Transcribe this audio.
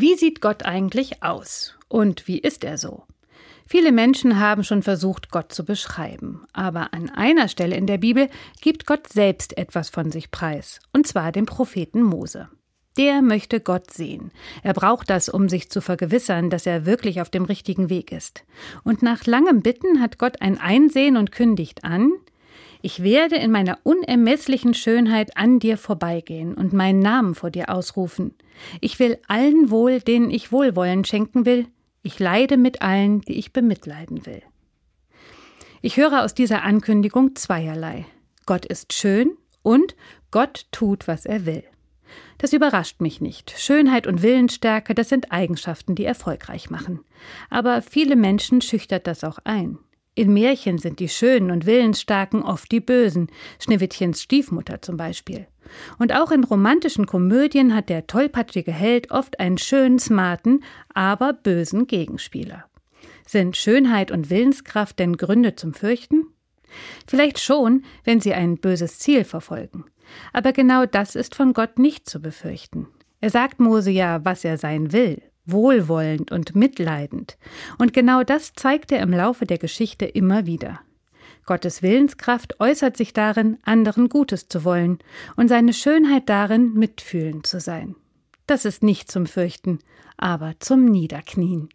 Wie sieht Gott eigentlich aus? Und wie ist er so? Viele Menschen haben schon versucht, Gott zu beschreiben, aber an einer Stelle in der Bibel gibt Gott selbst etwas von sich preis, und zwar dem Propheten Mose. Der möchte Gott sehen. Er braucht das, um sich zu vergewissern, dass er wirklich auf dem richtigen Weg ist. Und nach langem Bitten hat Gott ein Einsehen und kündigt an, ich werde in meiner unermesslichen Schönheit an dir vorbeigehen und meinen Namen vor dir ausrufen. Ich will allen wohl, denen ich Wohlwollen schenken will. Ich leide mit allen, die ich bemitleiden will. Ich höre aus dieser Ankündigung zweierlei. Gott ist schön und Gott tut, was er will. Das überrascht mich nicht. Schönheit und Willensstärke, das sind Eigenschaften, die erfolgreich machen. Aber viele Menschen schüchtert das auch ein. In Märchen sind die Schönen und Willensstarken oft die Bösen, Schneewittchens Stiefmutter zum Beispiel. Und auch in romantischen Komödien hat der tollpatschige Held oft einen schönen, smarten, aber bösen Gegenspieler. Sind Schönheit und Willenskraft denn Gründe zum Fürchten? Vielleicht schon, wenn sie ein böses Ziel verfolgen. Aber genau das ist von Gott nicht zu befürchten. Er sagt Mose ja, was er sein will, wohlwollend und mitleidend. Und genau das zeigt er im Laufe der Geschichte immer wieder. Gottes Willenskraft äußert sich darin, anderen Gutes zu wollen und seine Schönheit darin, mitfühlend zu sein. Das ist nicht zum Fürchten, aber zum Niederknien.